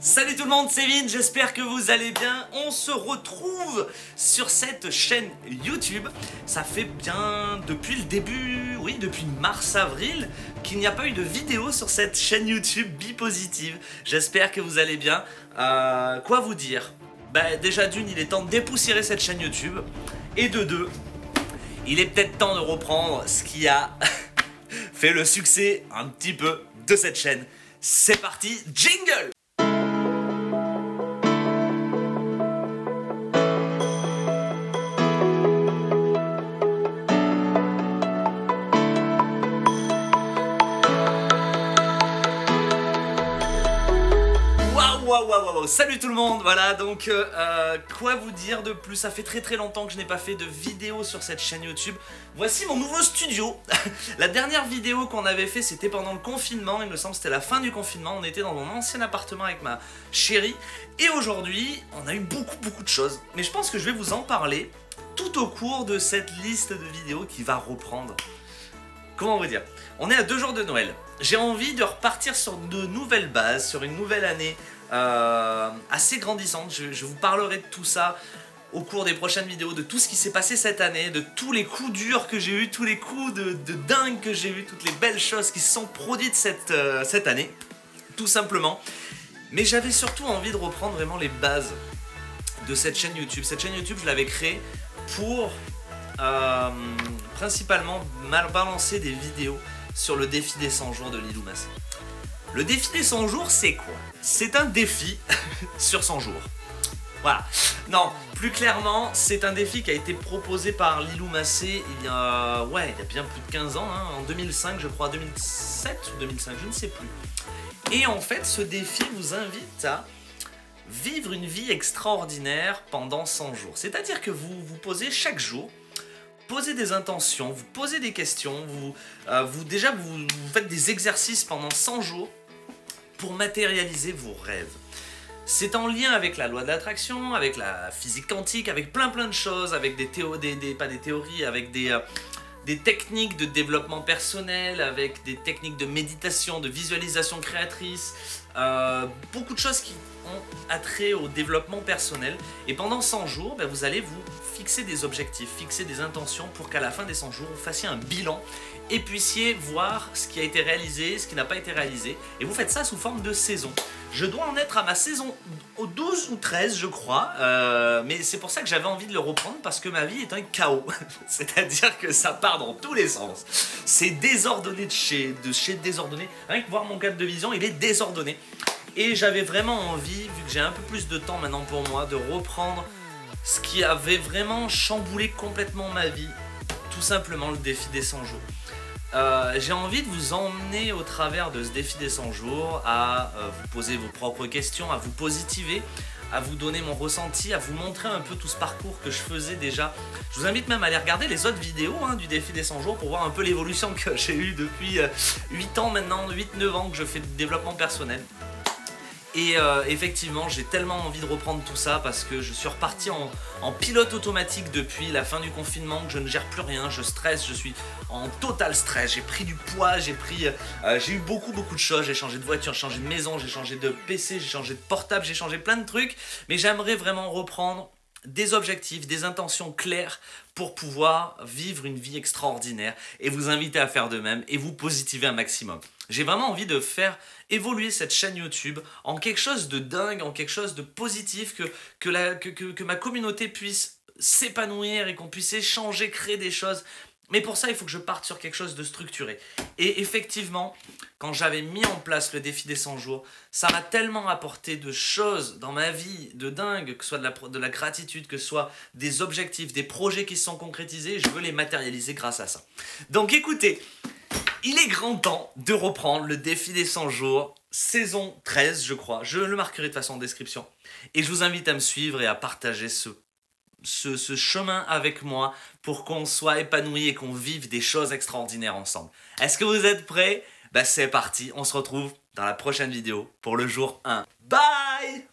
Salut tout le monde, c'est Vin, j'espère que vous allez bien. On se retrouve sur cette chaîne YouTube. Ça fait bien depuis le début, oui, depuis mars-avril, qu'il n'y a pas eu de vidéo sur cette chaîne YouTube Bipositive. J'espère que vous allez bien. Euh, quoi vous dire? Bah déjà d'une, il est temps de dépoussiérer cette chaîne YouTube. Et de deux, il est peut-être temps de reprendre ce qui a fait le succès un petit peu de cette chaîne. C'est parti, jingle Salut tout le monde, voilà, donc euh, euh, quoi vous dire de plus, ça fait très très longtemps que je n'ai pas fait de vidéo sur cette chaîne YouTube. Voici mon nouveau studio, la dernière vidéo qu'on avait fait c'était pendant le confinement, il me semble c'était la fin du confinement, on était dans mon ancien appartement avec ma chérie, et aujourd'hui on a eu beaucoup beaucoup de choses, mais je pense que je vais vous en parler tout au cours de cette liste de vidéos qui va reprendre. Comment vous dire? On est à deux jours de Noël. J'ai envie de repartir sur de nouvelles bases, sur une nouvelle année euh, assez grandissante. Je, vous parlerai de tout ça au cours des prochaines vidéos, de tout ce qui s'est passé cette année, de tous les coups durs que j'ai eu, tous les coups de, dingue que j'ai eu, toutes les belles choses qui se sont produites cette, euh, cette année, tout simplement. Mais j'avais surtout envie de reprendre vraiment les bases de cette chaîne YouTube. Cette chaîne YouTube, je l'avais créée pour euh, principalement mal balancer des vidéos sur le défi des 100 jours de Lilou Massé. Le défi des 100 jours, c'est quoi? C'est un défi sur 100 jours. Voilà. Non, plus clairement, c'est un défi qui a été proposé par Lilou Massé il y a, ouais, il y a bien plus de 15 ans, hein, en 2005, je crois, 2007 ou 2005, je ne sais plus. Et en fait, ce défi vous invite à vivre une vie extraordinaire pendant 100 jours. C'est-à-dire que vous vous posez chaque jour posez des intentions, vous posez des questions, vous, euh, vous déjà vous, faites des exercices pendant 100 jours pour matérialiser vos rêves. C'est en lien avec la loi de l'attraction, avec la physique quantique, avec plein plein de choses, avec des théories, des, pas des théories, avec des, euh, des techniques de développement personnel, avec des techniques de méditation, de visualisation créatrice, euh, beaucoup de choses qui ont attrait au développement personnel. Et pendant 100 jours, ben, vous allez vous fixer des objectifs, fixer des intentions pour qu'à la fin des 100 jours, vous fassiez un bilan et puissiez voir ce qui a été réalisé, ce qui n'a pas été réalisé. Et vous faites ça sous forme de saison. Je dois en être à ma saison au 12 ou 13, je crois. Euh, mais c'est pour ça que j'avais envie de le reprendre parce que ma vie est un chaos. C'est-à-dire que ça part dans tous les sens. C'est désordonné de chez, de chez désordonné. Rien que voir mon cadre de vision, il est désordonné. Et j'avais vraiment envie, vu que j'ai un peu plus de temps maintenant pour moi, de reprendre ce qui avait vraiment chamboulé complètement ma vie. Tout simplement le défi des 100 jours. Euh, j'ai envie de vous emmener au travers de ce défi des 100 jours à euh, vous poser vos propres questions, à vous positiver, à vous donner mon ressenti, à vous montrer un peu tout ce parcours que je faisais déjà. Je vous invite même à aller regarder les autres vidéos hein, du défi des 100 jours pour voir un peu l'évolution que j'ai eue depuis 8 euh, ans maintenant, 8-9 ans que je fais de développement personnel. Et euh, effectivement, j'ai tellement envie de reprendre tout ça parce que je suis reparti en, pilote automatique depuis la fin du confinement, que je ne gère plus rien, je stresse, je suis en total stress, j'ai pris du poids, j'ai pris, euh, j'ai eu beaucoup beaucoup de choses, j'ai changé de voiture, j'ai changé de maison, j'ai changé de PC, j'ai changé de portable, j'ai changé plein de trucs, mais j'aimerais vraiment reprendre des objectifs, des intentions claires pour pouvoir vivre une vie extraordinaire et vous inviter à faire de même et vous positiver un maximum. J'ai vraiment envie de faire évoluer cette chaîne YouTube en quelque chose de dingue, en quelque chose de positif, que, que, ma communauté puisse s'épanouir et qu'on puisse échanger, créer des choses. Mais pour ça, il faut que je parte sur quelque chose de structuré. Et effectivement, quand j'avais mis en place le défi des 100 jours, ça m'a tellement apporté de choses dans ma vie, de dingue, que ce soit de la, de la gratitude, que ce soit des objectifs, des projets qui se sont concrétisés, je veux les matérialiser grâce à ça. Donc écoutez, il est grand temps de reprendre le défi des 100 jours, saison 13 je crois, je le marquerai de façon en description. Et je vous invite à me suivre et à partager ce chemin avec moi pour qu'on soit épanoui et qu'on vive des choses extraordinaires ensemble. Est-ce que vous êtes prêts? Bah c'est parti, on se retrouve dans la prochaine vidéo pour le jour 1. Bye